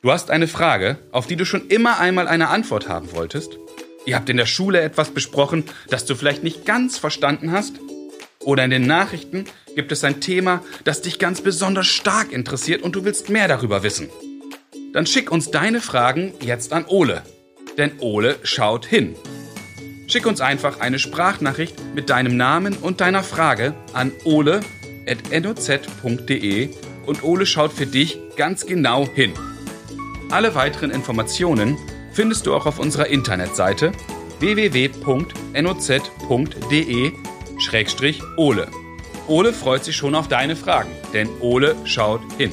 Du hast eine Frage, auf die du schon immer einmal eine Antwort haben wolltest? Ihr habt in der Schule etwas besprochen, das du vielleicht nicht ganz verstanden hast? Oder in den Nachrichten gibt es ein Thema, das dich ganz besonders stark interessiert und du willst mehr darüber wissen? Dann schick uns deine Fragen jetzt an Ole. Denn Ole schaut hin. Schick uns einfach eine Sprachnachricht mit deinem Namen und deiner Frage an ole.noz.de und Ole schaut für dich ganz genau hin. Alle weiteren Informationen findest du auch auf unserer Internetseite www.noz.de-ole. Ole freut sich schon auf deine Fragen, denn Ole schaut hin.